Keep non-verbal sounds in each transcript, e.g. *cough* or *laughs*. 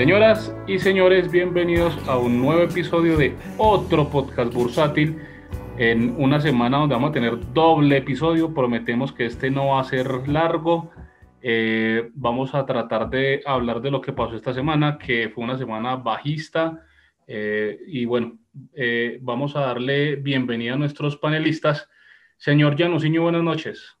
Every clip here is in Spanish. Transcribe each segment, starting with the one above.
Señoras y señores, bienvenidos a un nuevo episodio de otro podcast bursátil. En una semana donde vamos a tener doble episodio, prometemos que este no va a ser largo. Eh, vamos a tratar de hablar de lo que pasó esta semana, que fue una semana bajista. Eh, y bueno, eh, vamos a darle bienvenida a nuestros panelistas. Señor Janusinho, buenas noches.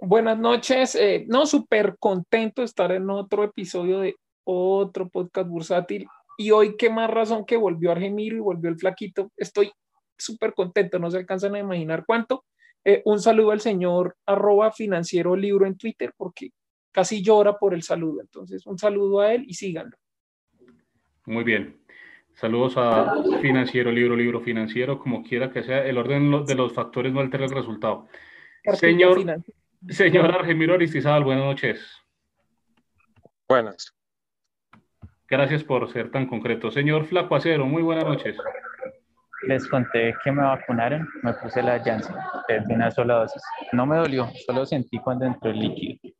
Buenas noches. no, súper contento de estar en otro episodio de otro podcast bursátil. Y hoy, qué más razón que volvió Argemiro y volvió el flaquito. Estoy súper contento, no se alcanzan a imaginar cuánto. Eh, un saludo al señor arroba financiero libro en Twitter porque casi llora por el saludo. Entonces, un saludo a él y síganlo. Muy bien. Saludos a financiero, libro, libro financiero, como quiera que sea. El orden de los factores no altera el resultado. Señor, señor Argemiro Aristizábal, buenas noches. Buenas. Gracias por ser tan concreto. Señor Flaco Acero, muy buenas noches. Les conté que me vacunaron, me puse la Janssen de una sola dosis. No me dolió, solo sentí cuando entró el líquido.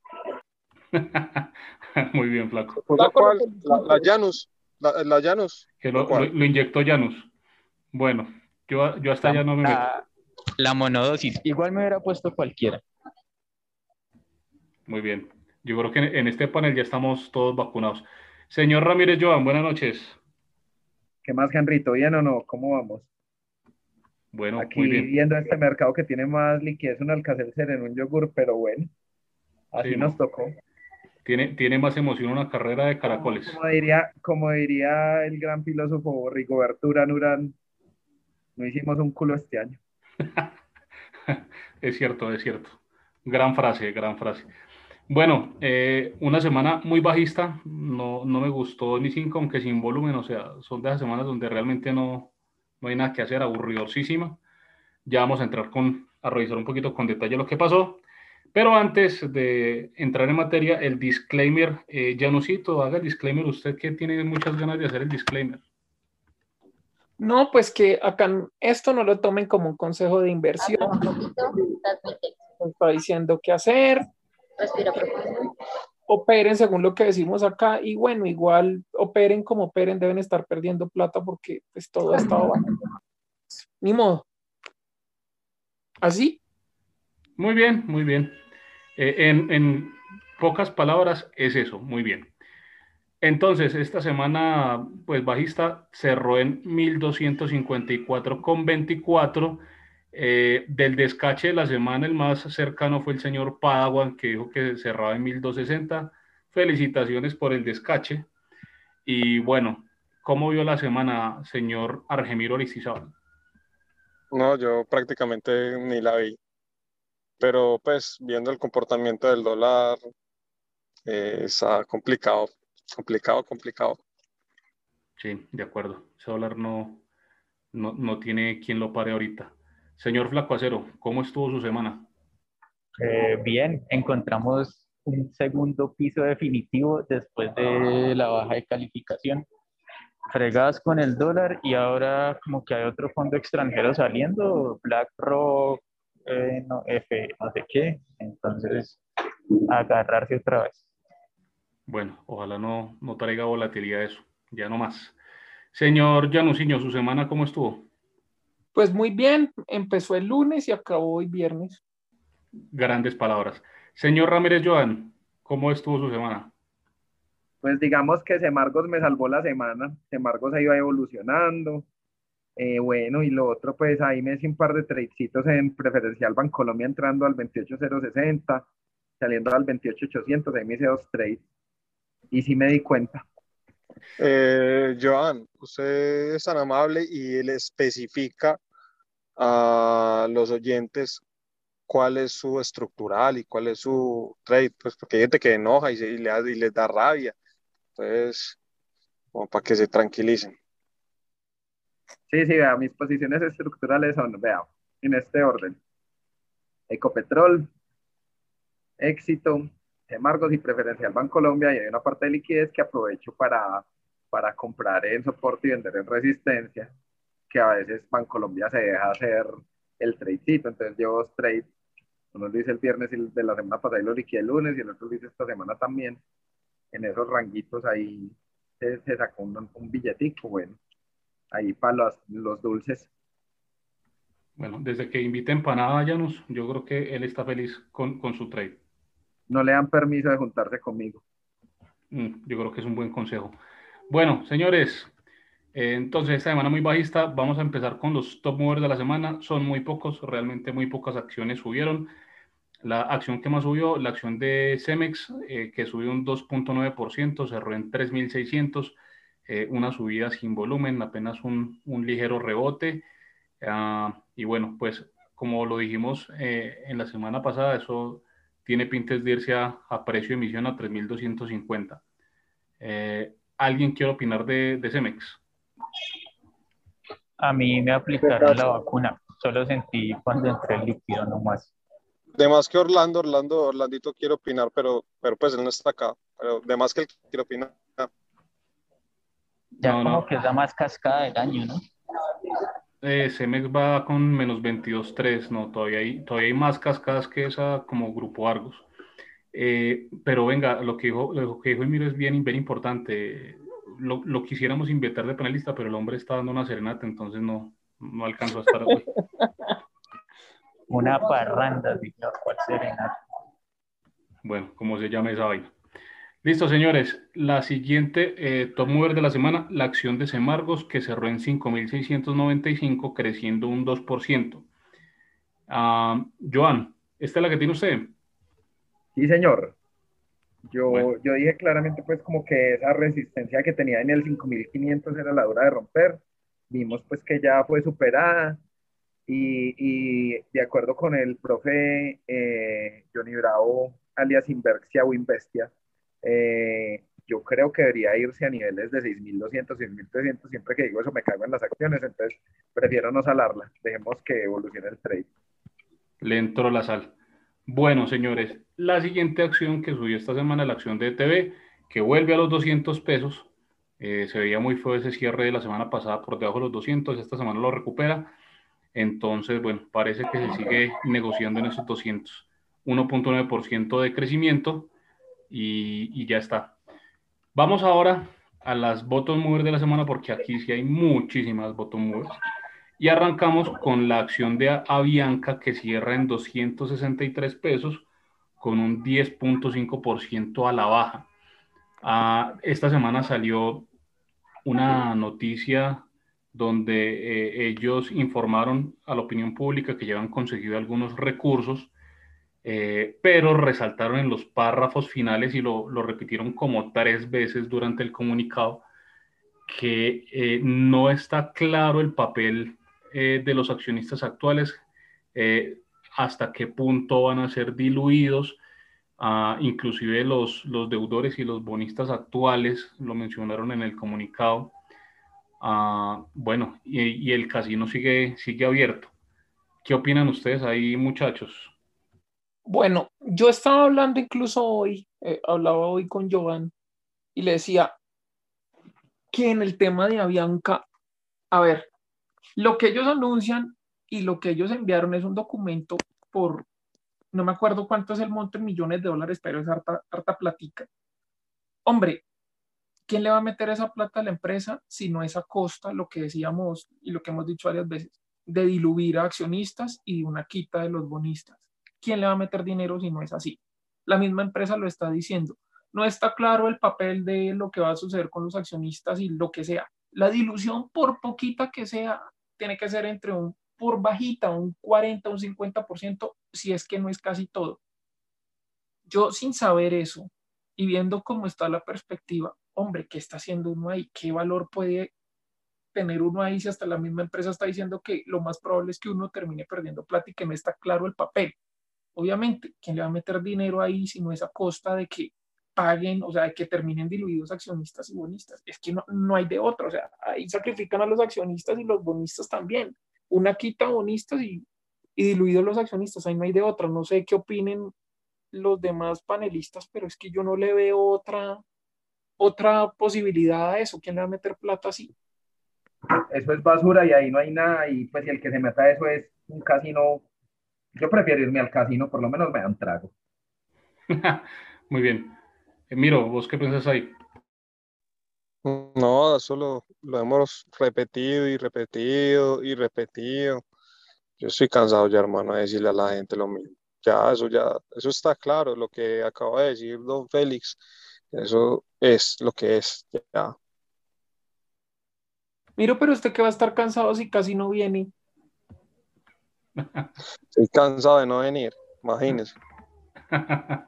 *laughs* muy bien, Flaco. ¿La cual? La, la Janus. La, la Janus. Que lo, lo- lo inyectó Janus. Bueno, yo, yo hasta allá no me meto. La, la monodosis. Igual me hubiera puesto cualquiera. Muy bien. Yo creo que en, en este panel ya estamos todos vacunados. Señor Ramírez Joan, buenas noches. ¿Qué más, Henrito? ¿Bien o no? ¿Cómo vamos? Bueno, Aquí muy bien. viendo este mercado que tiene más liquidez un alcacelcer en un yogur, pero bueno, así Sí, nos no. tocó. Tiene, tiene más emoción una carrera de caracoles. Como diría, como diría el gran filósofo Rigoberto Urán Urán, no hicimos un culo este año. *laughs* Es cierto, es cierto. Gran frase, gran frase. Bueno, eh, una semana muy bajista. No, no me gustó ni cinco, aunque sin volumen. O sea, son de esas semanas donde realmente no, no hay nada que hacer, aburridosísima. Ya vamos a entrar con, a revisar un poquito con detalle lo que pasó. Pero antes de entrar en materia, el disclaimer, eh, Janusito, haga el disclaimer usted que tiene muchas ganas de hacer el disclaimer. No, pues que acá esto no lo tomen como un consejo de inversión. Está diciendo qué hacer, respira profundo. operen según lo que decimos acá y bueno, igual operen como operen, deben estar perdiendo plata porque pues todo ha estado bajando. Ni modo. ¿Así? Muy bien, muy bien. Eh, en, en pocas palabras es eso, muy bien. Entonces, esta semana, pues bajista cerró en 1254,24. Eh, del descache de la semana, el más cercano fue el señor Padawan, que dijo que cerraba en 1260. Felicitaciones por el descache. Y bueno, ¿cómo vio la semana, señor Argemiro Aristizábal? No, yo prácticamente ni la vi. Pero pues viendo el comportamiento del dólar, eh, está complicado, complicado, complicado. Sí, de acuerdo. Ese dólar no, no, no tiene quien lo pare ahorita. Señor Flaco Acero, ¿cómo estuvo su semana? Eh, bien, encontramos un segundo piso definitivo después de la baja de calificación. Fregadas con el dólar y ahora como que hay otro fondo extranjero saliendo, BlackRock, eh, no, F, no sé qué. Entonces, agarrarse otra vez. Bueno, ojalá no, no traiga volatilidad eso, ya no más. Señor Janusinho, ¿su semana cómo estuvo? Pues muy bien, empezó el lunes y acabó hoy viernes. Grandes palabras. Señor Ramírez Joan, ¿cómo estuvo su semana? Pues digamos que Semargos me salvó la semana. Semargos se iba evolucionando. Eh, bueno, y lo otro, pues ahí me hice un par de tradecitos en preferencial Bancolombia entrando al 28060, saliendo al 28800, ahí me hice dos trades. Y sí me di cuenta. Eh, Joan, usted es tan amable y le especifica a los oyentes cuál es su estructural y cuál es su trade, pues porque hay gente que enoja y, se- y le, y les da rabia. Entonces, como para que se tranquilicen. Sí, sí, vea, mis posiciones estructurales son, vea, en este orden. Ecopetrol, Éxito, Semargos y Preferencial Bancolombia, y hay una parte de liquidez que aprovecho para, para comprar en soporte y vender en resistencia. Que a veces Bancolombia se deja hacer el tradecito. Entonces llevo dos trades. Uno lo hice el viernes y de la semana pasada y lo liquidé el lunes y el otro lo hice esta semana también. En esos ranguitos ahí se, se sacó un, un billetico, bueno, ahí para los, los dulces. Bueno, desde que invite empanada a Janus, yo creo que él está feliz con, con su trade. No le dan permiso de juntarse conmigo. Mm, Yo creo que es un buen consejo. Bueno, señores, entonces esta semana muy bajista. Vamos a empezar con los top movers de la semana. Son muy pocos, realmente muy pocas acciones subieron. La acción que más subió, la acción de Cemex, eh, que subió un 2.9%, cerró en 3.600, eh, una subida sin volumen, apenas un, un ligero rebote. Ah, y bueno, pues como lo dijimos eh, en la semana pasada, eso tiene pintes de irse a, a precio de emisión a 3.250. Eh, ¿Alguien quiere opinar de, de Cemex? A mí me aplicaron la vacuna, solo sentí cuando entré el líquido nomás. De más que Orlando, Orlando, Orlandito quiere opinar, pero, pero pues él no está acá. Pero de más que él quiere opinar. Ya No, como no. que es la más cascada del año, ¿no? Eh, Cemex va con menos 22.3, no, todavía hay, todavía hay más cascadas que esa como Grupo Argos. Eh, pero venga, lo que dijo, lo que dijo Emilio es bien, bien importante. Lo, lo quisiéramos invitar de panelista, pero el hombre está dando una serenata, entonces no, no alcanzó a estar hoy. *laughs* Una parranda, diría, ¿cuál serenata? Bueno, como se llama esa vaina. Listo, señores. La siguiente eh, top mover de la semana, la acción de Semargos, que cerró en 5.695, creciendo un 2%. Ah, Joan, ¿esta es la que tiene usted? Sí, señor. Yo, Bueno. yo dije claramente, pues, como que esa resistencia que tenía en el 5500 era la dura de romper. Vimos, pues, que ya fue superada. Y, y de acuerdo con el profe eh, Johnny Bravo, alias Inverxia o Investia, eh, yo creo que debería irse a niveles de 6.200, 6.300. Siempre que digo eso me cago en las acciones, entonces prefiero no salarla. Dejemos que evolucione el trade. Le entró la sal. Bueno, señores, la siguiente acción que subió esta semana, la acción de ETV, que vuelve a los 200 pesos. Eh, se veía muy feo ese cierre de la semana pasada por debajo de los 200, esta semana lo recupera. Entonces, bueno, parece que se sigue negociando en esos 200. 1.9% de crecimiento y, y ya está. Vamos ahora a las bottom movers de la semana porque aquí sí hay muchísimas bottom movers. Y arrancamos con la acción de Avianca que cierra en 263 pesos con un 10.5% a la baja. Ah, esta semana salió una noticia donde eh, ellos informaron a la opinión pública que ya han conseguido algunos recursos, eh, pero resaltaron en los párrafos finales y lo, lo repitieron como tres veces durante el comunicado que eh, no está claro el papel eh, de los accionistas actuales, eh, hasta qué punto van a ser diluidos, ah, inclusive los, los deudores y los bonistas actuales, lo mencionaron en el comunicado. Ah, bueno, y, el casino sigue, sigue abierto. ¿Qué opinan ustedes ahí, muchachos? Bueno, yo estaba hablando incluso hoy, eh, hablaba hoy con Jovan y le decía que en el tema de Avianca, a ver, lo que ellos anuncian y lo que ellos enviaron es un documento por, no me acuerdo cuánto es el monto en millones de dólares, pero es harta, harta platica. Hombre, ¿quién le va a meter esa plata a la empresa si no es a costa, lo que decíamos y lo que hemos dicho varias veces, de diluir a accionistas y una quita de los bonistas? ¿quién le va a meter dinero si no es así? La misma empresa lo está diciendo. No está claro el papel de lo que va a suceder con los accionistas y lo que sea. La dilución, por poquita que sea, tiene que ser entre un, por bajita, un 40, un 50%, si es que no es casi todo. Yo sin saber eso y viendo cómo está la perspectiva, hombre, ¿qué está haciendo uno ahí? ¿Qué valor puede tener uno ahí si hasta la misma empresa está diciendo que lo más probable es que uno termine perdiendo plata y que no está claro el papel? Obviamente, ¿quién le va a meter dinero ahí si no es a costa de que paguen, o sea, de que terminen diluidos accionistas y bonistas? Es que no, no hay de otra, o sea, ahí sacrifican a los accionistas y los bonistas también. Una quita bonistas y, y diluidos los accionistas, ahí no hay de otra. No sé qué opinen los demás panelistas, pero es que yo no le veo otra, otra posibilidad a eso. ¿Quién le va a meter plata así? eso es basura y ahí no hay nada y pues si el que se meta a eso es un casino, yo prefiero irme al casino, por lo menos me dan trago. *laughs* Muy bien. Miro, ¿vos qué piensas ahí? No, eso lo, lo hemos repetido y repetido y repetido. Yo estoy cansado ya, hermano, de decirle a la gente lo mismo. Ya, eso ya, eso está claro, lo que acaba de decir don Félix, eso es lo que es, ya. Miro, pero usted que va a estar cansado si casi no viene. Estoy cansado de no venir, imagínense. *laughs*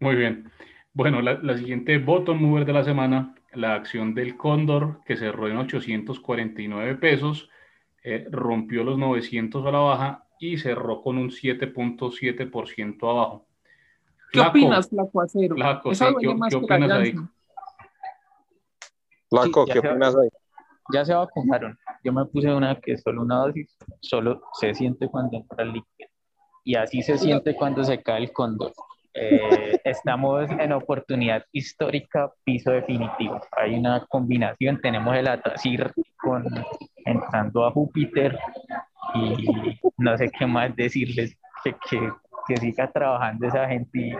Muy bien. Bueno, la, la siguiente bottom mover de la semana, la acción del Cóndor, que cerró en 849 pesos, eh, rompió los 900 a la baja y cerró con un 7.7% abajo. ¿Qué opinas, Flaco Acero? Sí, duele ¿qué- opinas ahí? Flaco, ¿qué opinas ahí? Ya se vacunaron. Yo me puse una que es solo una dosis, solo se siente cuando entra el líquido. Y así se siente cuando se cae el cóndor. Eh, estamos en oportunidad histórica, piso definitivo. Hay una combinación, tenemos el Atacir con entrando a Júpiter y no sé qué más decirles, que, que, que siga trabajando esa gente y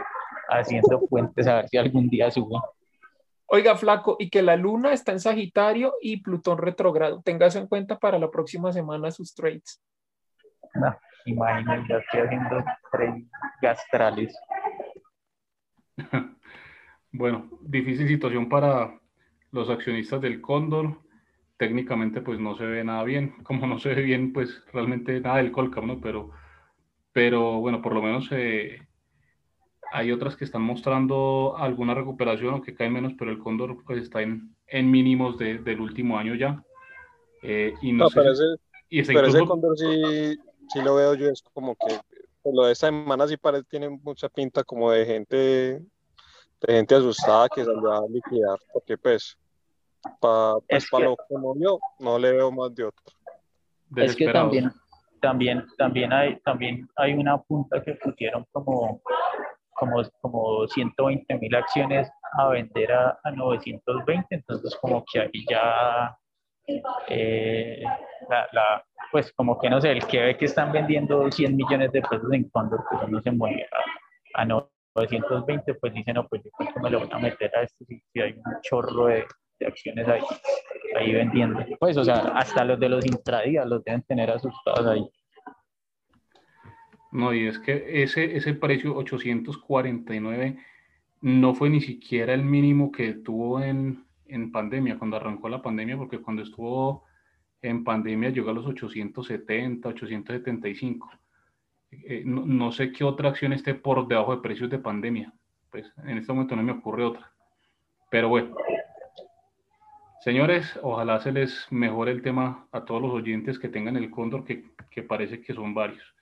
haciendo puentes a ver si algún día sube. Oiga, Flaco, y que la luna está en Sagitario y Plutón retrogrado. Tenga eso en cuenta para la próxima semana sus trades. No, imagínense, estoy haciendo tres gastrales. *laughs* Bueno, difícil situación para los accionistas del Cóndor. Técnicamente, pues no se ve nada bien. *laughs* Como no se ve bien, pues realmente nada del Colcam, ¿no? Pero, pero bueno, por lo menos eh, hay otras que están mostrando alguna recuperación o que caen menos, pero el Cóndor pues está en, en mínimos de- del último año ya. Eh, y no, No, sé pero si- ese, y pero ese cóndor sí, sí lo veo yo, es como que lo de esta semana sí parece, tiene mucha pinta como de gente, de gente asustada que salió a liquidar, porque pues, para pues, Es pa que- lo que movió, no le veo más de otro. Es que también, también, también hay, también hay una punta que pusieron como, como, como 120 mil acciones a vender a, a 920, entonces como que ahí ya, eh, la, la- pues como que no sé, el que ve que están vendiendo 100 millones de pesos en Condor, pues no se mueve a, a 920, pues dice, no, pues yo creo que me lo voy a meter a esto si, si hay un chorro de, de acciones ahí, ahí vendiendo. Pues, o sea, hasta los de los intradías los deben tener asustados ahí. No, y es que ese, ese precio 849 no fue ni siquiera el mínimo que tuvo en, en pandemia, cuando arrancó la pandemia, porque cuando estuvo en pandemia llegó a los 870, 875. Eh, no, no sé qué otra acción esté por debajo de precios de pandemia. Pues en este momento no me ocurre otra. Pero bueno. Señores, ojalá se les mejore el tema a todos los oyentes que tengan el cóndor, que, que parece que son varios.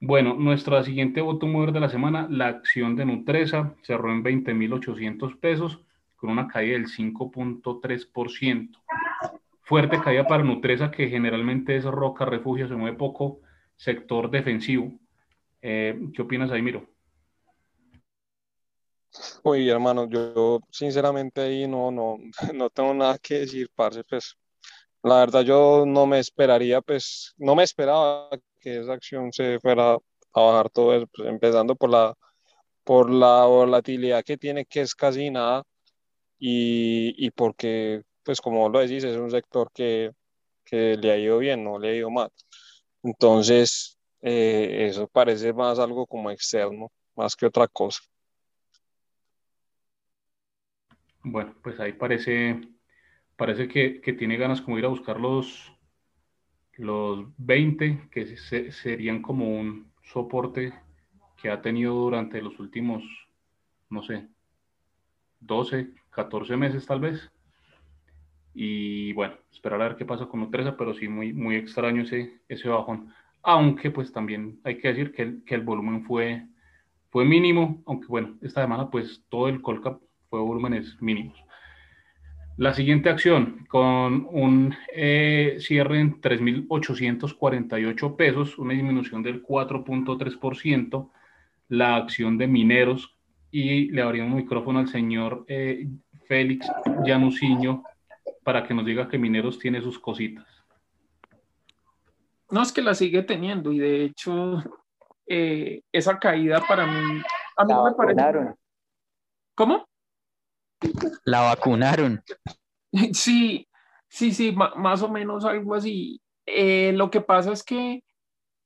Bueno, nuestra siguiente voto mover de la semana, la acción de Nutresa, cerró en 20.800 pesos con una caída del 5.3%. Fuerte caída para Nutresa, que generalmente es roca, refugio, se mueve poco, sector defensivo. Eh, ¿Qué opinas ahí, Miro? Uy, hermano, yo sinceramente ahí no, no, *laughs* no tengo nada que decir, parce, pues la verdad yo no me esperaría, pues no me esperaba que esa acción se fuera a bajar todo eso, pues, empezando por la, por la volatilidad que tiene, que es casi nada, y, y porque, pues como lo decís, es un sector que, que le ha ido bien, no le ha ido mal. Entonces, eh, eso parece más algo como externo, más que otra cosa. Bueno, pues ahí parece, parece que, que tiene ganas como ir a buscar los, los 20, que se- serían como un soporte que ha tenido durante los últimos, no sé, 12, 14 meses tal vez. Y bueno, esperar a ver qué pasa con Nutresa, pero sí muy, muy extraño ese, ese bajón. Aunque pues también hay que decir que el, que el volumen fue, fue mínimo, aunque bueno, esta semana pues todo el Colcap fue volúmenes mínimos. La siguiente acción, con un eh, cierre en 3.848 pesos, una disminución del 4.3%, la acción de mineros, y le abrimos micrófono al señor eh, Félix Llanuciño para que nos diga que Mineros tiene sus cositas. No es que la sigue teniendo y de hecho eh, esa caída para mí, a mí La no me parece. vacunaron. ¿Cómo? La vacunaron. *laughs* Sí, sí, sí, más o menos algo así. Eh, lo que pasa es que,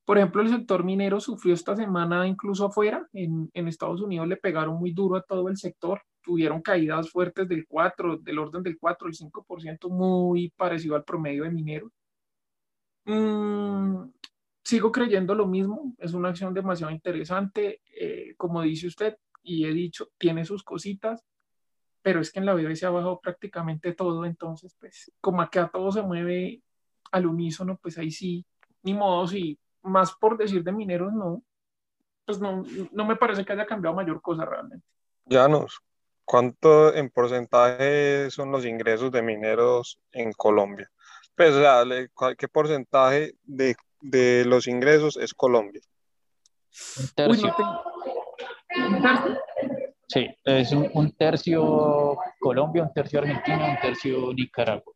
por ejemplo, el sector minero sufrió esta semana incluso afuera, en, en Estados Unidos le pegaron muy duro a todo el sector, tuvieron caídas fuertes del 4, del orden del 4, el 5%, muy parecido al promedio de mineros. Mm, sigo creyendo lo mismo, es una acción demasiado interesante, eh, como dice usted, y he dicho, tiene sus cositas pero es que en la BBC ha bajado prácticamente todo, entonces, pues, como acá todo se mueve al unísono, pues ahí sí, ni modo, si más por decir de mineros, no, pues no, no me parece que haya cambiado mayor cosa realmente. Llanos, ¿cuánto en porcentaje son los ingresos de mineros en Colombia? Pues, o sea, le- ¿cuál- ¿qué porcentaje de, de los ingresos es Colombia? Un Uy, tercio. no te- ¿Un tercio? Sí, es un, un tercio Colombia, un tercio Argentina, un tercio Nicaragua.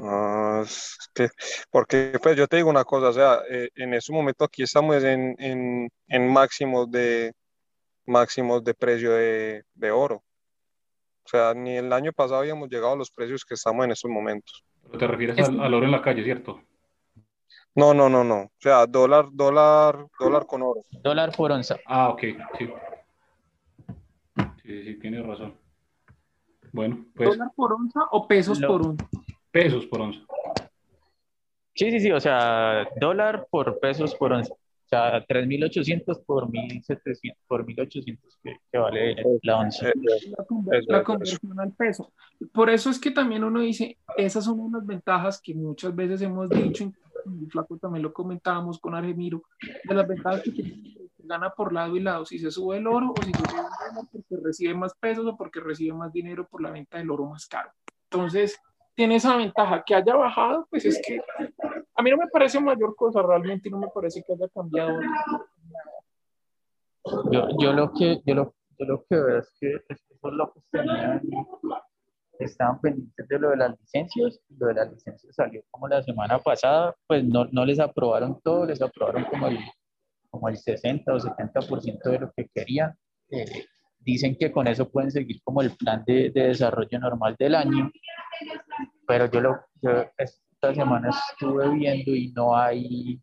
Ah, es que- porque pues yo te digo una cosa, o sea, eh, en este momento aquí estamos en, en, en máximos de máximos de precio de, de oro. O sea, ni el año pasado habíamos llegado a los precios que estamos en estos momentos. Pero te refieres Es- al, al oro en la calle, ¿cierto? No, no, no, no. O sea, dólar, dólar, dólar con oro. Dólar por onza. Ah, ok, sí. Sí, sí, tienes razón. Bueno, pues ¿Dólar por onza o pesos Lo- por onza? pesos por onza. Sí, sí, sí, o sea, dólar por pesos por onza. O sea, 3.800 por 1.700, por 1.800 que, que vale la onza. Eh, la, conver- Eso, la conversión al peso. Por eso es que también uno dice, esas son unas ventajas que muchas veces hemos dicho, y Flaco también lo comentábamos con Argemiro, de las ventajas que gana por lado y lado, si se sube el oro o si se sube el dólar porque recibe más pesos o porque recibe más dinero por la venta del oro más caro. Entonces, tiene esa ventaja. Que haya bajado, pues es que a mí no me parece mayor cosa realmente no me parece que haya cambiado. Yo, yo lo que, yo lo, yo lo que veo es que estos locos tenían, estaban pendientes de lo de las licencias, lo de las licencias salió como la semana pasada, pues no, no les aprobaron todo, les aprobaron como el, como el 60 o 70% de lo que querían. Eh, dicen que con eso pueden seguir como el plan de, de desarrollo normal del año, pero yo, lo, yo esta semana estuve viendo y no hay,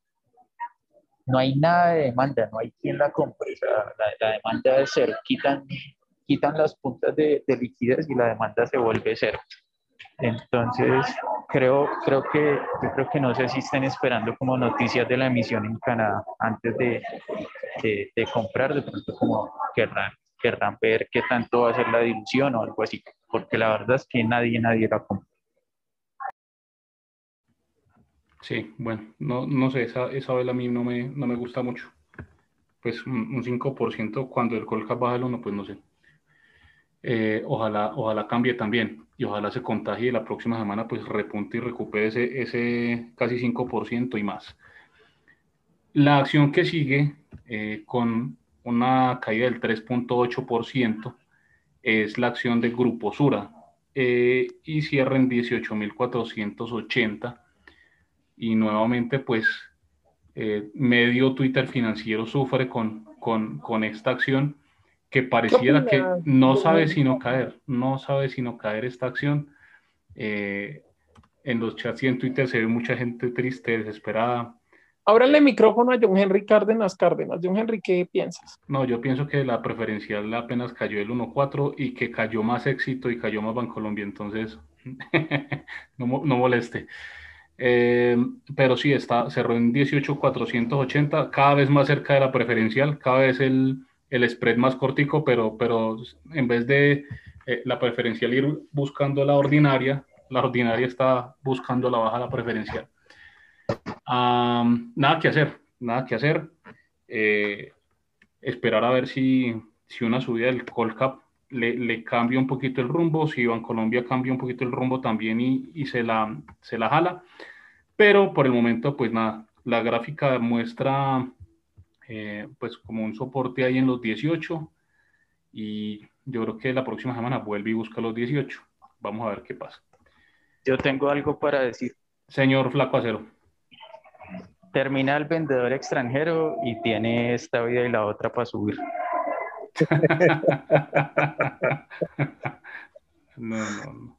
no hay nada de demanda, no hay quien la compre, o sea, la, la demanda es cero, quitan, quitan las puntas de, de liquidez y la demanda se vuelve cero. Entonces, creo, creo que, yo creo que no sé si estén esperando como noticias de la emisión en Canadá antes de, de, de comprar, de pronto como querrán, querrán ver qué tanto va a ser la dilución o algo así, porque la verdad es que nadie, nadie la compra. Sí, bueno, no, no sé, esa, esa vela a mí no me, no me gusta mucho. Pues un, un 5% cuando el Colcap baja el 1, pues no sé. Eh, ojalá, ojalá cambie también y ojalá se contagie y la próxima semana pues repunte y recupere ese, ese casi 5% y más. La acción que sigue eh, con una caída del 3.8% es la acción de Grupo Sura eh, y cierra en 18.480 y nuevamente pues eh, medio Twitter financiero sufre con, con, con esta acción que pareciera que no sabe sino caer, no sabe sino caer esta acción. Eh, en los chats y en Twitter se ve mucha gente triste, desesperada. Ábrale micrófono a John Henry Cárdenas Cárdenas. John Henry, ¿qué piensas? No, yo pienso que la preferencial apenas cayó el 1.4 y que cayó más éxito y cayó más Bancolombia, entonces *laughs* no, no moleste. Eh, pero sí, está, cerró en 18.480, cada vez más cerca de la preferencial, cada vez el, el spread más cortico, pero, pero en vez de eh, la preferencial ir buscando la ordinaria, la ordinaria está buscando la baja la preferencial. Nada que hacer, nada que hacer. Eh, esperar a ver si, si una subida del Colcap le, le cambia un poquito el rumbo, si Bancolombia cambia un poquito el rumbo también y, y se, la, se la jala. Pero por el momento, pues nada, la gráfica muestra eh, pues como un soporte ahí en los 18 y yo creo que la próxima semana vuelve y busca los 18. Vamos a ver qué pasa. Yo tengo algo para decir. Señor Flaco Acero. Termina el vendedor extranjero y tiene esta vida y la otra para subir. *laughs* No, no, no.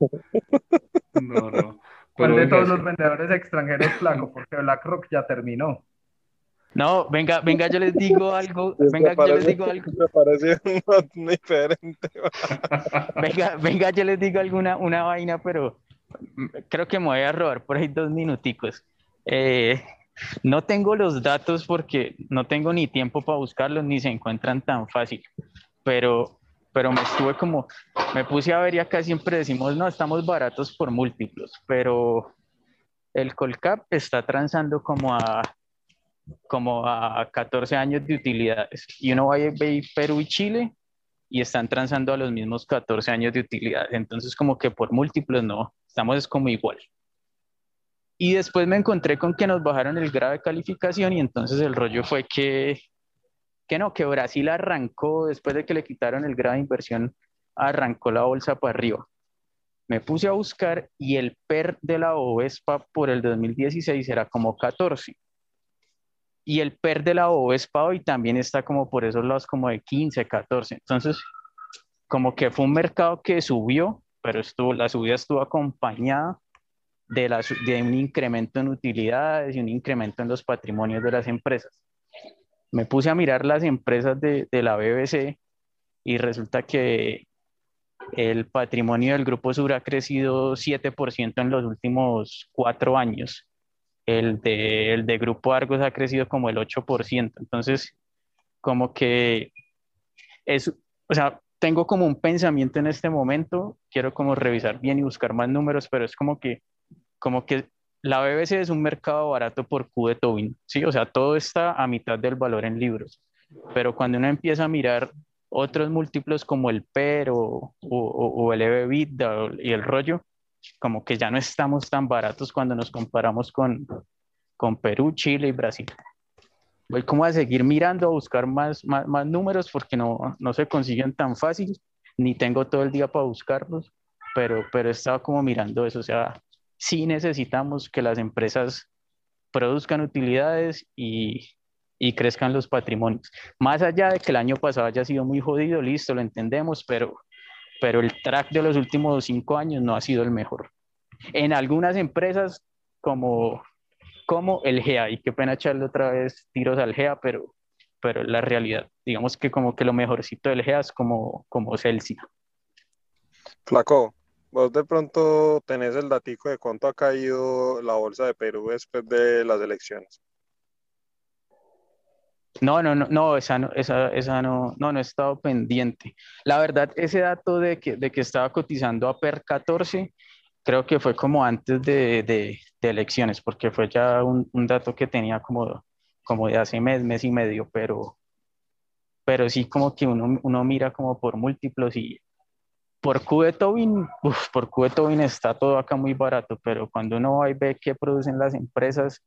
No, no. ¿Cuál Pero de todos los vendedores extranjeros flaco? Porque BlackRock ya terminó. No, venga, venga, yo les digo algo, *laughs* venga, yo les parece- digo algo, Me parece un diferente. *laughs* venga, venga, yo les digo alguna una vaina, pero creo que me voy a robar por ahí dos minuticos. Eh, no tengo los datos porque no tengo ni tiempo para buscarlos ni se encuentran tan fácil, pero, pero me estuve como, me puse a ver y acá siempre decimos, no, estamos baratos por múltiplos, pero el Colcap está transando como a como a 14 años de utilidades. Y uno va a ver Perú y Chile y están transando a los mismos 14 años de utilidades. Entonces, como que por múltiplos no, estamos es como igual. Y después me encontré con que nos bajaron el grado de calificación y entonces el rollo fue que, que no, que Brasil arrancó, después de que le quitaron el grado de inversión, arrancó la bolsa para arriba. Me puse a buscar y el PER de la OVESPA por el 2016 era como 14 y el PER de la Ovespa hoy también está como por esos lados como de 15, 14. Entonces, como que fue un mercado que subió, pero estuvo, la subida estuvo acompañada de, la, de un incremento en utilidades y un incremento en los patrimonios de las empresas. Me puse a mirar las empresas de, de la BBC y resulta que el patrimonio del Grupo Sur ha crecido 7% en los últimos cuatro años el de, el de Grupo Argos ha crecido como el 8%. Entonces, como que es, o sea, tengo como un pensamiento en este momento, quiero como revisar bien y buscar más números, pero es como que, como que la BBC es un mercado barato por Q de Tobin, ¿sí? O sea, todo está a mitad del valor en libros, pero cuando uno empieza a mirar otros múltiplos como el PER o, o, o- el EBITDA y el rollo, como que ya no estamos tan baratos cuando nos comparamos con, con Perú, Chile y Brasil. Voy como a seguir mirando, a buscar más, más, más números porque no, no se consiguen tan fácil, ni tengo todo el día para buscarlos, pero, pero he estado como mirando eso, o sea, sí necesitamos que las empresas produzcan utilidades y, y crezcan los patrimonios. Más allá de que el año pasado haya sido muy jodido, listo, lo entendemos, pero, pero el track de los últimos cinco años no ha sido el mejor. En algunas empresas como, como el GEA, y qué pena echarle otra vez tiros al GEA, pero, pero la realidad, digamos que como que lo mejorcito del GEA es como, como Celsius. Flaco, vos de pronto tenés el datico de cuánto ha caído la bolsa de Perú después de las elecciones. No, no, no, no, esa no, esa, esa no, no, no he estado pendiente. La verdad, ese dato de que, de que estaba cotizando a PER 14, creo que fue como antes de, de, de elecciones, porque fue ya un, un dato que tenía como, como de hace mes, mes y medio, pero, pero sí como que uno, uno mira como por múltiplos y por Q Tobin, por está todo acá muy barato, pero cuando uno va y ve qué producen las empresas,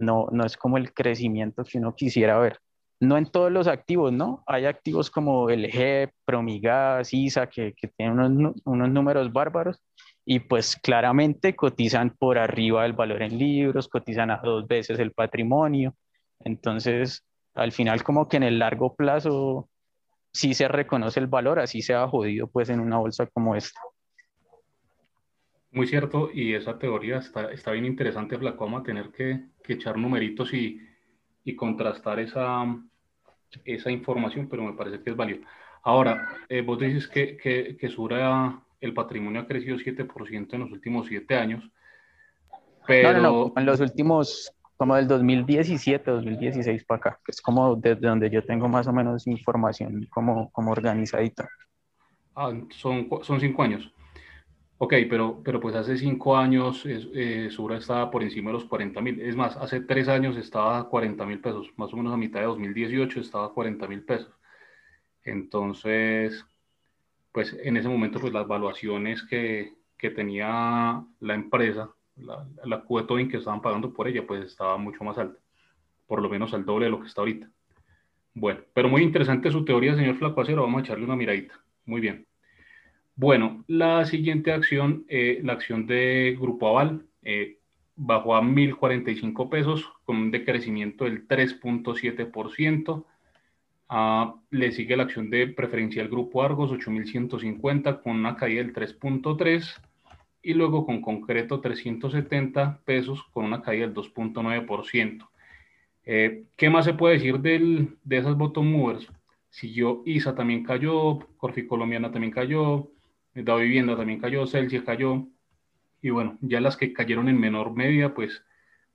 no, no es como el crecimiento que uno quisiera ver. No en todos los activos, ¿no? Hay activos como el GEP, Promigas, ISA, que, que tienen unos, unos números bárbaros y pues claramente cotizan por arriba del valor en libros, cotizan a dos veces el patrimonio. Entonces, al final como que en el largo plazo sí se reconoce el valor, así se ha jodido pues en una bolsa como esta. Muy cierto, y esa teoría está, está bien interesante, Flacoma, tener que, que echar numeritos y, y contrastar esa, esa información, pero me parece que es válido. Ahora, eh, vos dices que, que, que Sura, el patrimonio ha crecido 7% en los últimos 7 años, pero... No, no, no, en los últimos, como del 2017, 2016 para acá, que es como desde donde yo tengo más o menos información como, como organizadita. Ah, son, son cinco años. Ok, pero, pero pues hace cinco años eh, Sura estaba por encima de los 40 mil. Es más, hace tres años estaba a 40 mil pesos, más o menos a mitad de 2018 estaba a 40 mil pesos. Entonces, pues en ese momento, pues las valuaciones que, que tenía la empresa, la, la en que estaban pagando por ella, pues estaba mucho más alta, por lo menos al doble de lo que está ahorita. Bueno, pero muy interesante su teoría, señor Flaco Acero, vamos a echarle una miradita. Muy bien. Bueno, la siguiente acción, eh, la acción de Grupo Aval, eh, bajó a 1.045 pesos con un decrecimiento del 3.7%. Ah, le sigue la acción de preferencial Grupo Argos, 8.150 con una caída del 3.3% y luego con concreto 370 pesos con una caída del 2.9%. Eh, ¿Qué más se puede decir del, de esas bottom movers? Siguió ISA también cayó, Corfi Colombiana también cayó, Da Vivienda también cayó, Celsius cayó, y bueno, ya las que cayeron en menor medida, pues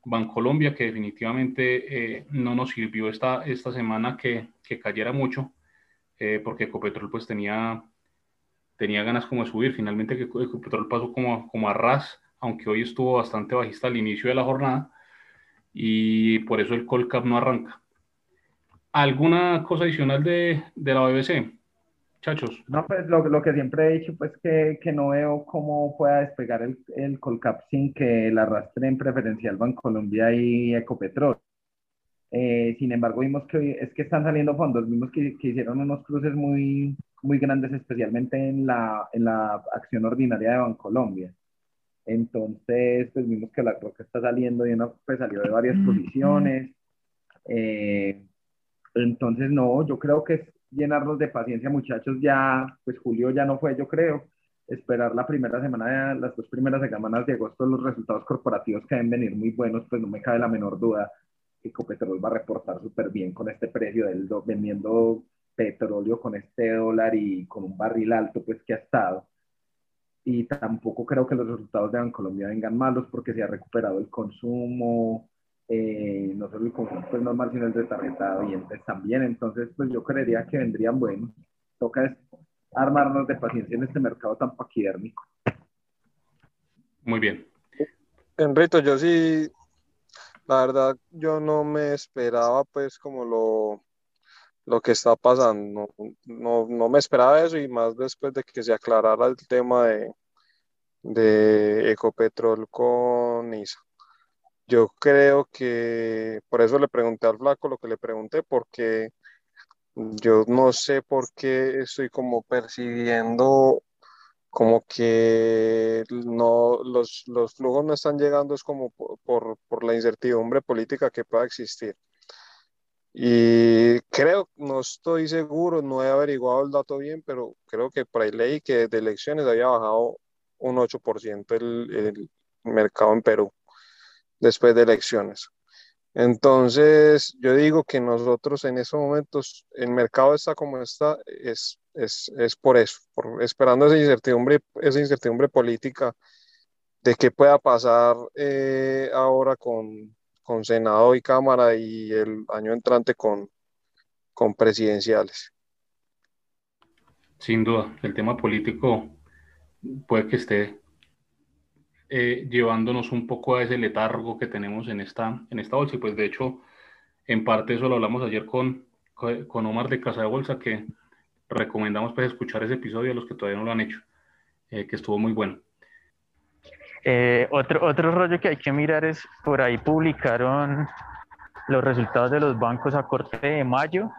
Bancolombia, que definitivamente eh, no nos sirvió esta, esta semana que, que cayera mucho, eh, porque Ecopetrol pues tenía tenía ganas como de subir. Finalmente Ecopetrol pasó como, como a ras, aunque hoy estuvo bastante bajista al inicio de la jornada y por eso el Colcap no arranca. ¿Alguna cosa adicional de, de la BBC? Chachos. No, pues lo, que siempre he dicho, pues que, que no veo cómo pueda despegar el, el, Colcap sin que la arrastre en preferencial Bancolombia y Ecopetrol. Eh, sin embargo, vimos que es que están saliendo fondos, vimos que, que hicieron unos cruces muy, muy grandes, especialmente en la, en la acción ordinaria de Bancolombia. Entonces, pues vimos que la Roca está saliendo y uno pues salió de varias posiciones. Eh, entonces, no, yo creo que es llenarnos de paciencia, muchachos. Ya, pues julio ya no fue, yo creo. Esperar la primera semana, las dos primeras semanas de agosto, los resultados corporativos que deben venir muy buenos, pues no me cabe la menor duda que Ecopetrol va a reportar súper bien con este precio del vendiendo petróleo con este dólar y con un barril alto pues que ha estado. Y tampoco creo que los resultados de Colombia vengan malos porque se ha recuperado el consumo, eh, no solo el consumo pues, normal, sino el de tarjeta de dientes también. Entonces, pues yo creería que vendrían buenos. Toca armarnos de paciencia en este mercado tan paquidérmico. Muy bien. Enrito, yo sí, la verdad, yo no me esperaba pues como lo, lo que está pasando. No, no, me esperaba eso y más después de que se aclarara el tema de, de Ecopetrol con ISA. Yo creo que por eso le pregunté al flaco lo que le pregunté, porque yo no sé por qué estoy como percibiendo como que no, los, los flujos no están llegando, es como por, por la incertidumbre política que pueda existir. Y creo, no estoy seguro, no he averiguado el dato bien, pero creo que por ahí leí que de elecciones había bajado un 8% el, el mercado en Perú después de elecciones. Entonces, yo digo que nosotros en estos momentos, el mercado está como está, es, es, es por eso, esperando esa incertidumbre, esa incertidumbre política de qué pueda pasar eh, ahora con, con Senado y Cámara y el año entrante con, con presidenciales. Sin duda, el tema político puede que esté eh, llevándonos un poco a ese letargo que tenemos en esta, en esta bolsa. Y pues de hecho, en parte eso lo hablamos ayer con, con Omar de Casa de Bolsa, que recomendamos pues escuchar ese episodio a los que todavía no lo han hecho, eh, que estuvo muy bueno. Eh, otro, otro rollo que hay que mirar es, por ahí publicaron los resultados de los bancos a corte de mayo.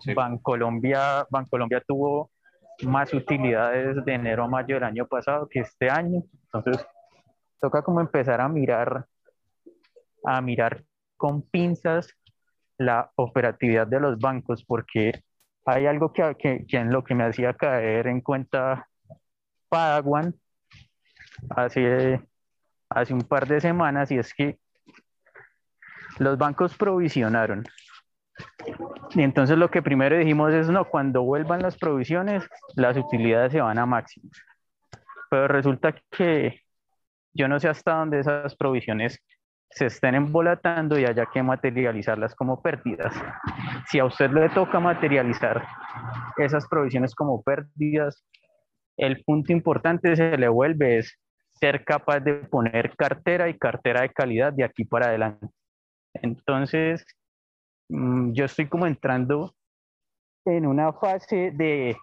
Sí. Bancolombia, Bancolombia tuvo más utilidades de enero a mayo del año pasado que este año. Entonces, toca como empezar a mirar, a mirar con pinzas la operatividad de los bancos, porque hay algo que, que, lo que me hacía caer en cuenta Padawan hace, hace un par de semanas y es que los bancos provisionaron. Y entonces lo que primero dijimos es, no, cuando vuelvan las provisiones, las utilidades se van a máximo. Pero resulta que yo no sé hasta dónde esas provisiones se estén embolatando y haya que materializarlas como pérdidas. Si a usted le toca materializar esas provisiones como pérdidas, el punto importante se le vuelve es ser capaz de poner cartera y cartera de calidad de aquí para adelante. Entonces, mmm, yo estoy como entrando en una fase de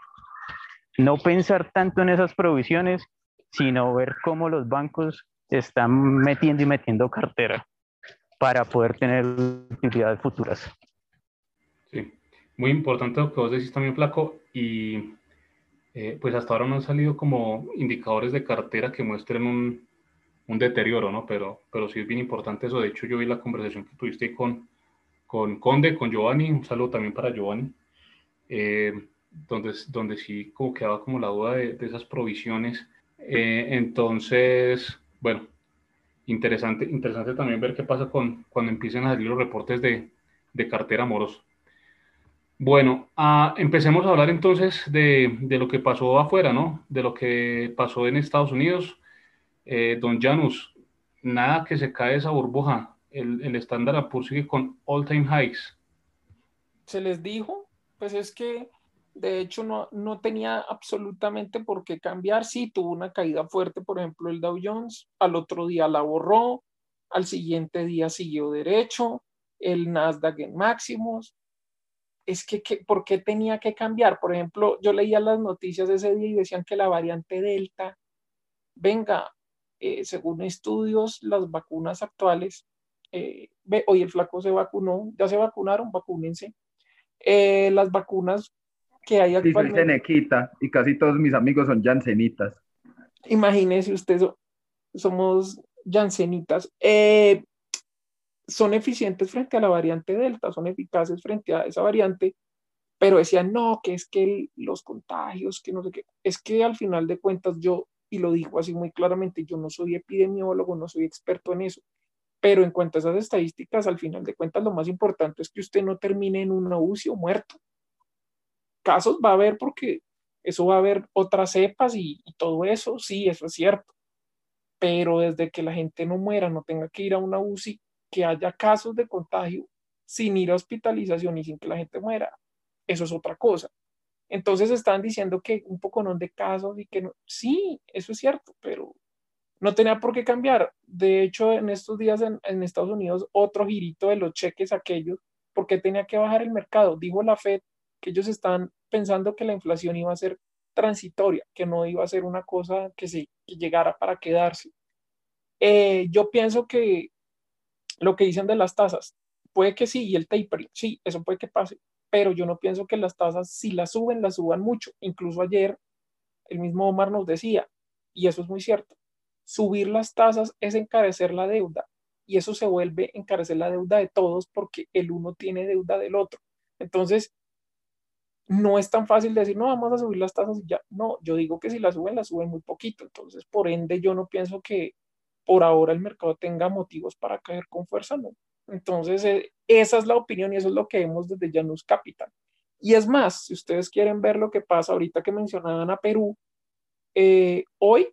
no pensar tanto en esas provisiones, sino ver cómo los bancos están metiendo y metiendo cartera para poder tener utilidades futuras. Sí, muy importante lo que vos decís también, Flaco, y eh, pues hasta ahora no han salido como indicadores de cartera que muestren un, un deterioro, ¿no? Pero, pero sí es bien importante eso. De hecho, yo vi la conversación que tuviste con, con Conde, con Giovanni, un saludo también para Giovanni, eh, donde, donde sí como quedaba como la duda de, de esas provisiones. Eh, entonces, bueno, interesante, interesante también ver qué pasa con, cuando empiecen a salir los reportes de, de cartera morosa. Bueno, ah, empecemos a hablar entonces de, de, lo que pasó afuera, ¿no? De lo que pasó en Estados Unidos. Eh, don Janus, nada que se cae esa burbuja. El, el estándar Poor's sigue con all time highs. ¿Se les dijo? Pues es que de hecho no, no tenía absolutamente por qué cambiar. Sí, tuvo una caída fuerte, por ejemplo, el Dow Jones, al otro día la borró, al siguiente día siguió derecho, el Nasdaq en máximos. Es que, que, ¿por qué tenía que cambiar? Por ejemplo, yo leía las noticias ese día y decían que la variante Delta, venga, eh, según estudios, las vacunas actuales, eh, ve, hoy el flaco se vacunó, ya se vacunaron, vacúnense. Eh, las vacunas que hay actualmente. Sí, soy Tenequita y casi todos mis amigos son Jansenitas. Imagínese usted, somos Jansenitas. Eh, son eficientes frente a la variante Delta, son eficaces frente a esa variante, pero decían, no, que es que los contagios, que no sé qué, es que al final de cuentas yo, y lo digo así muy claramente, yo no soy epidemiólogo, no soy experto en eso, pero en cuanto a esas estadísticas, al final de cuentas lo más importante es que usted no termine en una UCI o muerto. Casos va a haber porque eso va a haber otras cepas y, todo eso, sí, eso es cierto, pero desde que la gente no muera, no tenga que ir a una UCI, que haya casos de contagio sin ir a hospitalización y sin que la gente muera, eso es otra cosa. Entonces están diciendo que un poco no de casos y que no. Sí, eso es cierto, pero no tenía por qué cambiar. De hecho, en estos días en, en Estados Unidos, otro girito de los cheques aquellos, porque tenía que bajar el mercado. Dijo la Fed que ellos están pensando que la inflación iba a ser transitoria, que no iba a ser una cosa que, se, llegara para quedarse. Eh, yo pienso que lo que dicen de las tasas, puede que sí, y el tapering, sí, eso puede que pase, pero yo no pienso que las tasas, si las suben, las suban mucho. Incluso ayer el mismo Omar nos decía, y eso es muy cierto, subir las tasas es encarecer la deuda, y eso se vuelve encarecer la deuda de todos porque el uno tiene deuda del otro. Entonces, no es tan fácil decir, no, vamos a subir las tasas y ya. No, yo digo que si las suben, las suben muy poquito. Entonces, por ende, yo no pienso que por ahora el mercado tenga motivos para caer con fuerza, no. Entonces, eh, esa es la opinión y eso es lo que vemos desde Janus Capital. Y es más, si ustedes quieren ver lo que pasa ahorita que mencionaban a Perú, eh, hoy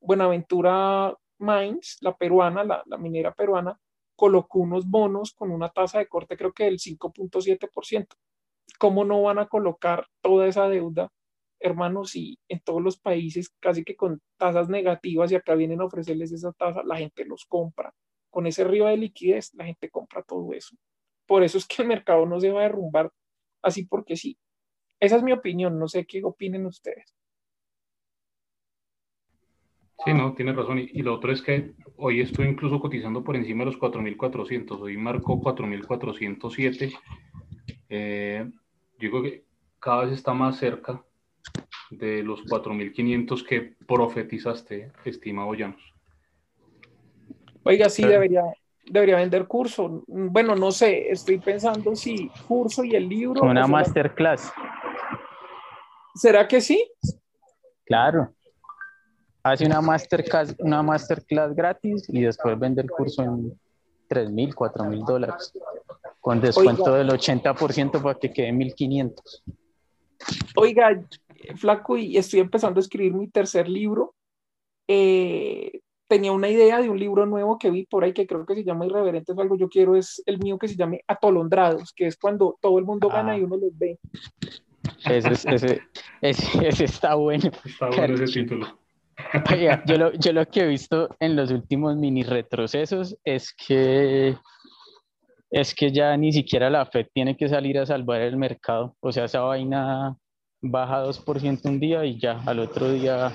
Buenaventura Mines, la peruana, la, la, minera peruana, colocó unos bonos con una tasa de corte creo que del 5.7%. ¿Cómo no van a colocar toda esa deuda hermanos, y en todos los países casi que con tasas negativas y acá vienen a ofrecerles esa tasa, la gente los compra. Con ese río de liquidez, la gente compra todo eso. Por eso es que el mercado no se va a derrumbar así porque sí. Esa es mi opinión, no sé qué opinen ustedes. Sí, no, tiene razón. Y, y, lo otro es que hoy estoy incluso cotizando por encima de los 4.400. Hoy marcó 4.407. Eh, digo que cada vez está más cerca de los 4.500 que profetizaste, estimado Llanos? Oiga, sí, debería, debería vender curso. Bueno, no sé, estoy pensando si curso y el libro. Una masterclass. ¿Será que sí? Claro. Hace una masterclass, una masterclass gratis y después vende el curso en 3.000, 4.000 dólares. Con descuento Oiga. del 80% para que quede 1.500. Oiga, flaco y estoy empezando a escribir mi tercer libro. Eh, tenía una idea de un libro nuevo que vi por ahí que creo que se llama Irreverentes o algo. Yo quiero es el mío que se llame Atolondrados, que es cuando todo el mundo gana Ah. y uno los ve. Ese, es- ese, ese, ese está bueno. Está bueno ese título. Oiga, yo, lo, yo lo que he visto en los últimos mini retrocesos es que es que ya ni siquiera la Fed tiene que salir a salvar el mercado. O sea, esa vaina baja 2% un día y ya al otro día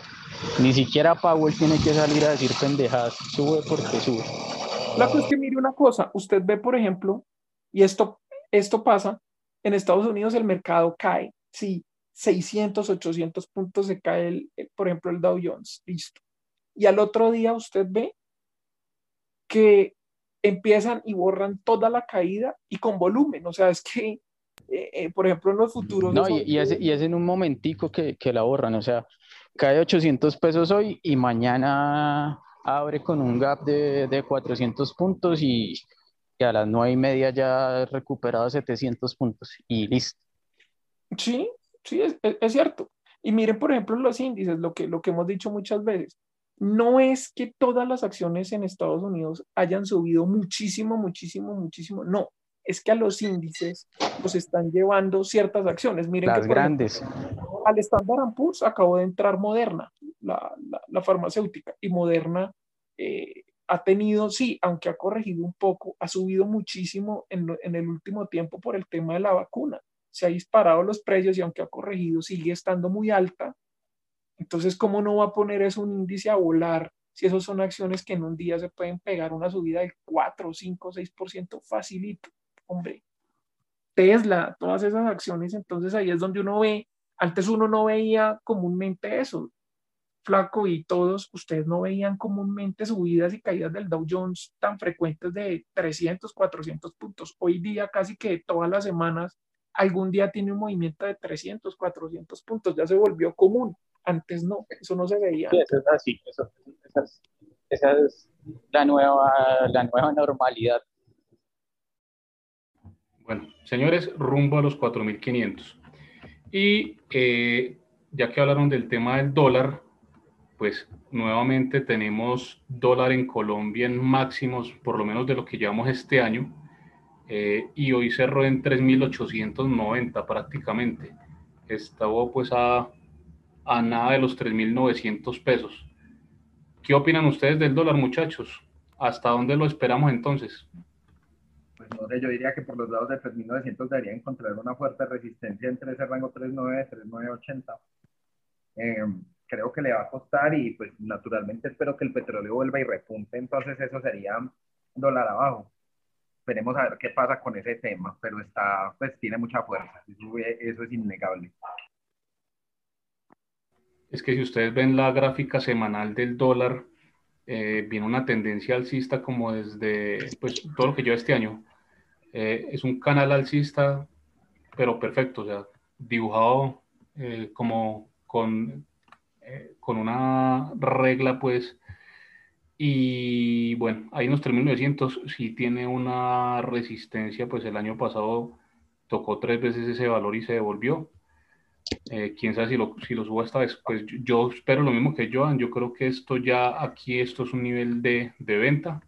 ni siquiera Powell tiene que salir a decir pendejadas. Sube porque sube. La cosa es que mire una cosa, usted ve, por ejemplo, y esto, esto pasa, en Estados Unidos el mercado cae, sí, 600, 800 puntos se cae, el, el- por ejemplo, el Dow Jones, listo. Y al otro día usted ve que empiezan y borran toda la caída y con volumen. O sea, es que, eh, eh, por ejemplo, en los futuros... No, y, y es, y es en un momentico que, que la borran, o sea, cae 800 pesos hoy y mañana abre con un gap de, de 400 puntos y, y a las nueve y media ya ha recuperado 700 puntos y listo. Sí, sí, es, es- es cierto. Y miren, por ejemplo, los índices, lo que, lo que hemos dicho muchas veces. No es que todas las acciones en Estados Unidos hayan subido muchísimo, muchísimo, muchísimo. No, es que a los índices los están llevando ciertas acciones. Miren que, Las ejemplo, grandes. al Standard Poor's acabó de entrar Moderna, la, la- la farmacéutica, y Moderna eh, ha tenido, sí, aunque ha corregido un poco, ha subido muchísimo en, en el último tiempo por el tema de la vacuna. Se ha disparado los precios y aunque ha corregido, sigue estando muy alta. Entonces, ¿cómo no va a poner eso un índice a volar si esos son acciones que en un día se pueden pegar una subida del 4, 5, 6% facilito? Hombre, Tesla, todas esas acciones, entonces ahí es donde uno ve, antes uno no veía comúnmente eso, flaco y todos, ustedes no veían comúnmente subidas y caídas del Dow Jones tan frecuentes de 300, 400 puntos. Hoy día casi que todas las semanas algún día tiene un movimiento de 300, 400 puntos, ya se volvió común. Antes no, eso no se veía. Sí, eso es así, eso- esa, es, esa es la nueva, la nueva normalidad. Bueno, señores, rumbo a los 4.500. Y eh, ya que hablaron del tema del dólar, pues nuevamente tenemos dólar en Colombia en máximos, por lo menos de lo que llevamos este año, eh, y hoy cerró en 3.890 prácticamente. Estaba pues a, a nada de los 3.900 pesos. ¿Qué opinan ustedes del dólar, muchachos? ¿Hasta dónde lo esperamos entonces? Pues no sé, yo diría que por los lados de 3.900 debería encontrar una fuerte resistencia entre ese rango 3.9, 3.980. Eh, creo que le va a costar y pues naturalmente espero que el petróleo vuelva y repunte, entonces eso sería dólar abajo. Esperemos a ver qué pasa con ese tema, pero está, pues tiene mucha fuerza, eso, eso es innegable. Es que si ustedes ven la gráfica semanal del dólar, eh, viene una tendencia alcista como desde pues, todo lo que lleva este año. Eh, es un canal alcista, pero perfecto, o sea, dibujado eh, como con, eh, con una regla, pues. Y bueno, ahí en los 3900 sí tiene una resistencia, pues el año pasado tocó tres veces ese valor y se devolvió. Eh, quién sabe si lo, si lo subo esta vez. Pues yo, yo espero lo mismo que Joan. Yo creo que esto ya aquí, esto es un nivel de, de venta.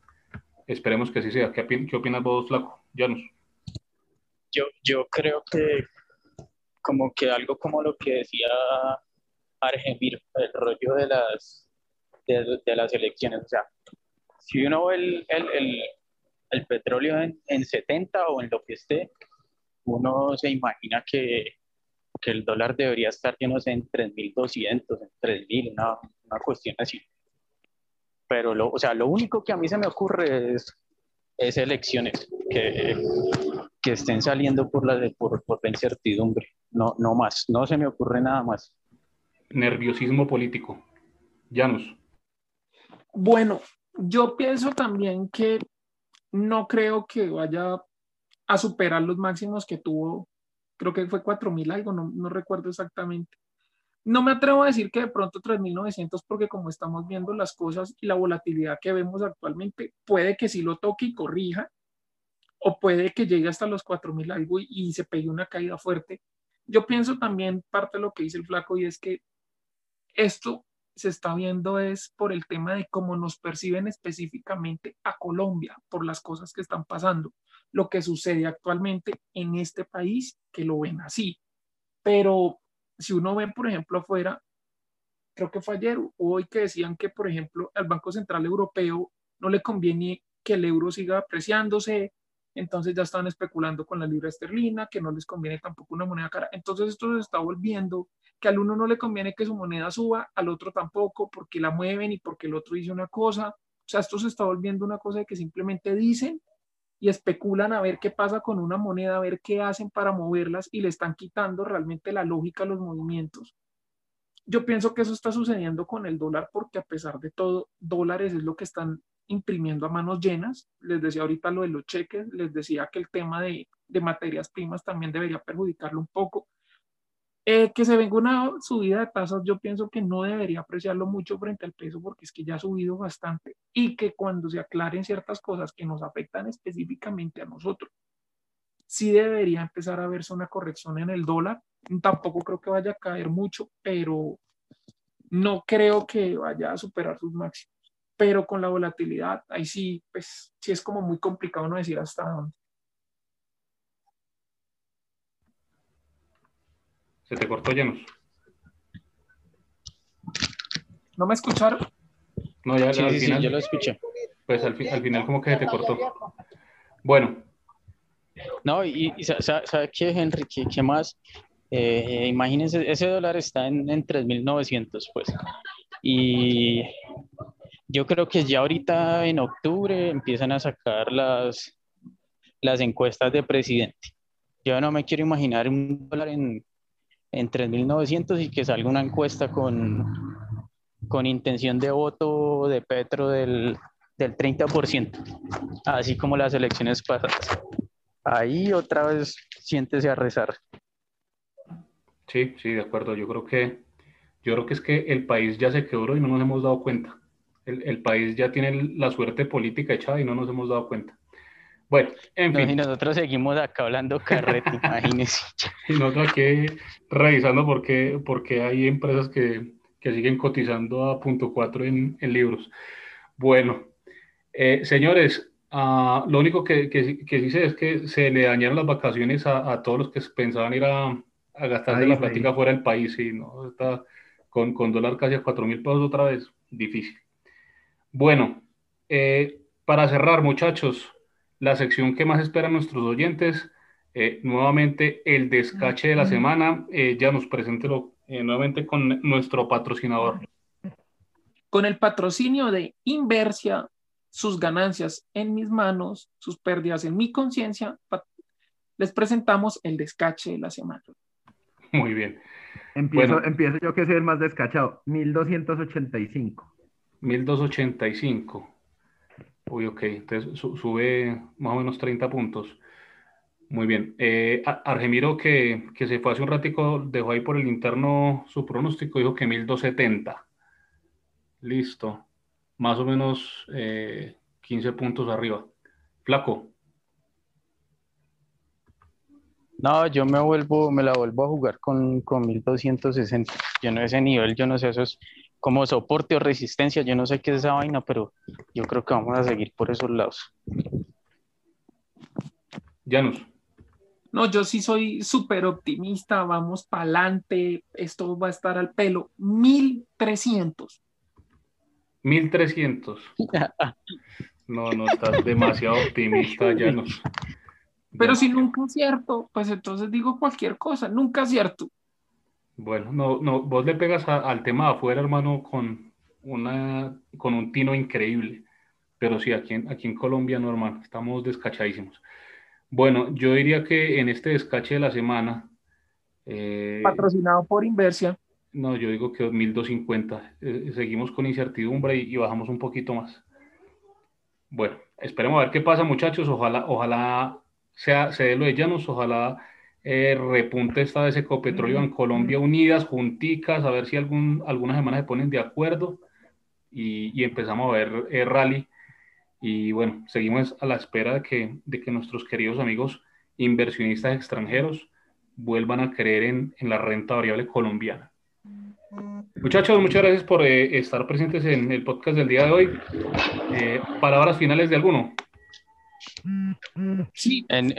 Esperemos que así sea. ¿Qué, qué opinas vos, Flaco? Janus. Yo, yo creo que como que algo como lo que decía Argemir, el rollo de las, de, de las elecciones. O sea, si uno ve el, el, el, el petróleo en, en 70 o en lo que esté, uno se imagina que, que el dólar debería estar, yo no sé, en 3.200, en 3.000, una, una cuestión así. Pero, lo, o sea, lo único que a mí se me ocurre es, es elecciones, que, que estén saliendo por la, por, por la incertidumbre. No, no más, no se me ocurre nada más. Nerviosismo político. Janus. Bueno, yo pienso también que no creo que vaya a superar los máximos que tuvo, creo que fue 4.000 algo, no, no recuerdo exactamente. No me atrevo a decir que de pronto 3.900 porque como estamos viendo las cosas y la volatilidad que vemos actualmente, puede que sí lo toque y corrija, o puede que llegue hasta los 4.000 algo y, y se pegue una caída fuerte. Yo pienso también parte de lo que dice el flaco y es que esto se está viendo es por el tema de cómo nos perciben específicamente a Colombia, por las cosas que están pasando, lo que sucede actualmente en este país, que lo ven así. Pero si uno ve, por ejemplo, afuera, creo que fue ayer o hoy que decían que, por ejemplo, al Banco Central Europeo no le conviene que el euro siga apreciándose, entonces ya están especulando con la libra esterlina, que no les conviene tampoco una moneda cara. Entonces esto se está volviendo que al uno no le conviene que su moneda suba, al otro tampoco, porque la mueven y porque el otro dice una cosa. O sea, esto se está volviendo una cosa de que simplemente dicen y especulan a ver qué pasa con una moneda, a ver qué hacen para moverlas y le están quitando realmente la lógica a los movimientos. Yo pienso que eso está sucediendo con el dólar porque a pesar de todo, dólares es lo que están imprimiendo a manos llenas. Les decía ahorita lo de los cheques, les decía que el tema de, de materias primas también debería perjudicarlo un poco. Eh, que se venga una subida de tasas, yo pienso que no debería apreciarlo mucho frente al peso porque es que ya ha subido bastante y que cuando se aclaren ciertas cosas que nos afectan específicamente a nosotros, sí debería empezar a verse una corrección en el dólar. Tampoco creo que vaya a caer mucho, pero no creo que vaya a superar sus máximos. Pero con la volatilidad, ahí sí, pues sí es como muy complicado no decir hasta dónde. Se te cortó, Llanos. ¿No me escucharon? No, ya Sí, al sí, sí, final, yo lo escuché. pues al, fi- al final como que se te cortó. Bueno, No, y, y sa- sa- ¿sabe qué, Henry? ¿Qué, qué más? Eh, imagínense, ese dólar está en, en 3.900, pues. Y yo creo que ya ahorita en octubre empiezan a sacar las, las encuestas de presidente. Yo no me quiero imaginar un dólar en, en 3.900 y que salga una encuesta con, con intención de voto de Petro del, del 30%, así como las elecciones pasadas. Ahí otra vez siéntese a rezar. sí, sí, de acuerdo. Yo creo que, yo creo que es que el país ya se quebró y no nos hemos dado cuenta. El, el país ya tiene la suerte política echada y no nos hemos dado cuenta. Bueno, en No, y fin, nosotros seguimos acá hablando carrete, *laughs* imagínense. y nosotros aquí revisando por qué, por qué hay empresas que, que siguen cotizando a punto cuatro en, en libros. Bueno, eh, señores, ah, lo único que, que, sí- que sí sé es que se le dañaron las vacaciones a, a todos los que pensaban ir a, a gastarse la ahí. plática fuera del país y no está con, con dólar casi a cuatro mil pesos otra vez, difícil. Bueno, eh, para cerrar, muchachos, la sección que más esperan nuestros oyentes, eh, nuevamente el descache de la semana, eh, ya nos preséntelo eh, nuevamente con nuestro patrocinador. Con el patrocinio de Inversia, sus ganancias en mis manos, sus pérdidas en mi conciencia, les presentamos el descache de la semana. Muy bien. Empiezo, Bueno. empiezo yo que soy el más descachado. 1285. 1285. Uy, ok. Entonces su- sube más o menos 30 puntos. Muy bien. Eh, Argemiro, que, que se fue hace un ratico, dejó ahí por el interno su pronóstico, dijo que 1270. Listo. Más o menos eh, 15 puntos arriba. Flaco. No, yo me vuelvo, me la vuelvo a jugar con, con 1260. Yo no ese nivel, yo no sé, eso es como soporte o resistencia, yo no sé qué es esa vaina, pero yo creo que vamos a seguir por esos lados. Janus. No, yo sí soy súper optimista, vamos para adelante, esto va a estar al pelo. 1300. 1300. *laughs* No, no, estás demasiado optimista, Janus. Pero si nunca es cierto, pues entonces digo cualquier cosa, nunca es cierto. Bueno, no, no, vos le pegas a- al tema de afuera, hermano, con una, con un tino increíble. Pero sí, aquí en, aquí en Colombia no, hermano, estamos descachadísimos. Bueno, yo diría que en este descache de la semana, eh, Patrocinado por Inversia. no, yo digo que 1250. Eh, seguimos con incertidumbre y, y bajamos un poquito más. Bueno, esperemos a ver qué pasa, muchachos. Ojalá, ojalá sea, se dé lo de Llanos, ojalá eh, repunte esta vez Ecopetróleo en Colombia unidas, junticas, a ver si algún, algunas semanas se ponen de acuerdo y, y empezamos a ver eh, rally. Y bueno, seguimos a la espera de que, de que nuestros queridos amigos inversionistas extranjeros vuelvan a creer en, en la renta variable colombiana. Muchachos, muchas gracias por eh, estar presentes en el podcast del día de hoy. Eh, palabras finales de alguno. Sí, En,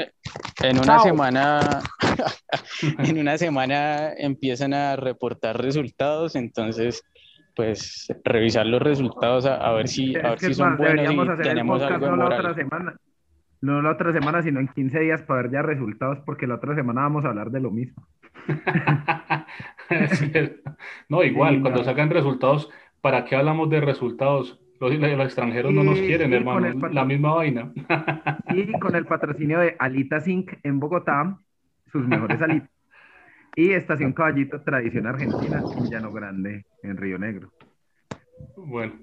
en una Chao. semana, *laughs* en una semana empiezan a reportar resultados, entonces, pues revisar los resultados a, a ver si, a ver si son más, buenos deberíamos y hacer el tenemos podcast algo de la otra semana. No la otra semana, sino en 15 días para ver ya resultados, porque la otra semana vamos a hablar de lo mismo. *laughs* No, igual, Sí, cuando no. sacan resultados, ¿para qué hablamos de resultados? Los, los extranjeros no nos quieren, hermano, la misma vaina. Y con el patrocinio de Alitas Inc. en Bogotá, sus mejores alitas. Y Estación Caballito, tradición argentina, en Llano Grande, en Río Negro. Bueno,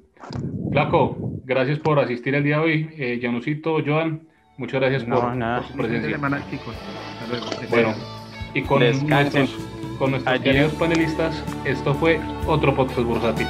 Flaco, gracias por asistir el día de hoy. Eh, Janucito, Joan, muchas gracias No, por, nada. por su presencia. semana, chicos. Hasta luego. Bueno, y con Descansen. nuestros, con nuestros Adiós. queridos panelistas, esto fue otro podcast bursátil.